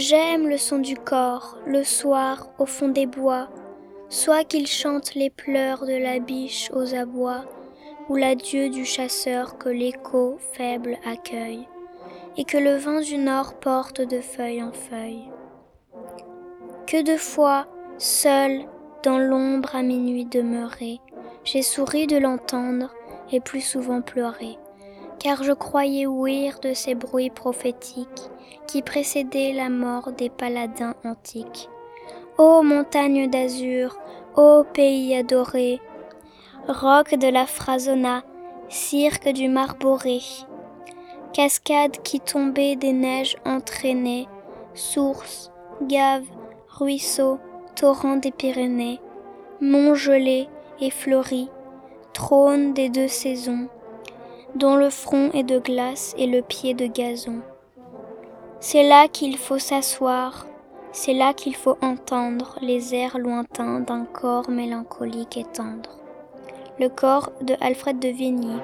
J'aime le son du corps, le soir, au fond des bois, soit qu'il chante les pleurs de la biche aux abois, ou l'adieu du chasseur que l'écho faible accueille, et que le vent du nord porte de feuille en feuille. Que de fois, seul, dans l'ombre à minuit demeuré, j'ai souri de l'entendre et plus souvent pleuré, car je croyais ouïr de ces bruits prophétiques qui précédaient la mort des paladins antiques. Ô montagne d'azur, ô pays adoré, roc de la Frasona, cirque du Marboré, cascade qui tombait des neiges entraînées, source, gave, ruisseau, torrent des Pyrénées, mont gelé et fleuri, trône des deux saisons, dont le front est de glace et le pied de gazon. C'est là qu'il faut s'asseoir, c'est là qu'il faut entendre les airs lointains d'un corps mélancolique et tendre. Le corps de Alfred de Vigny.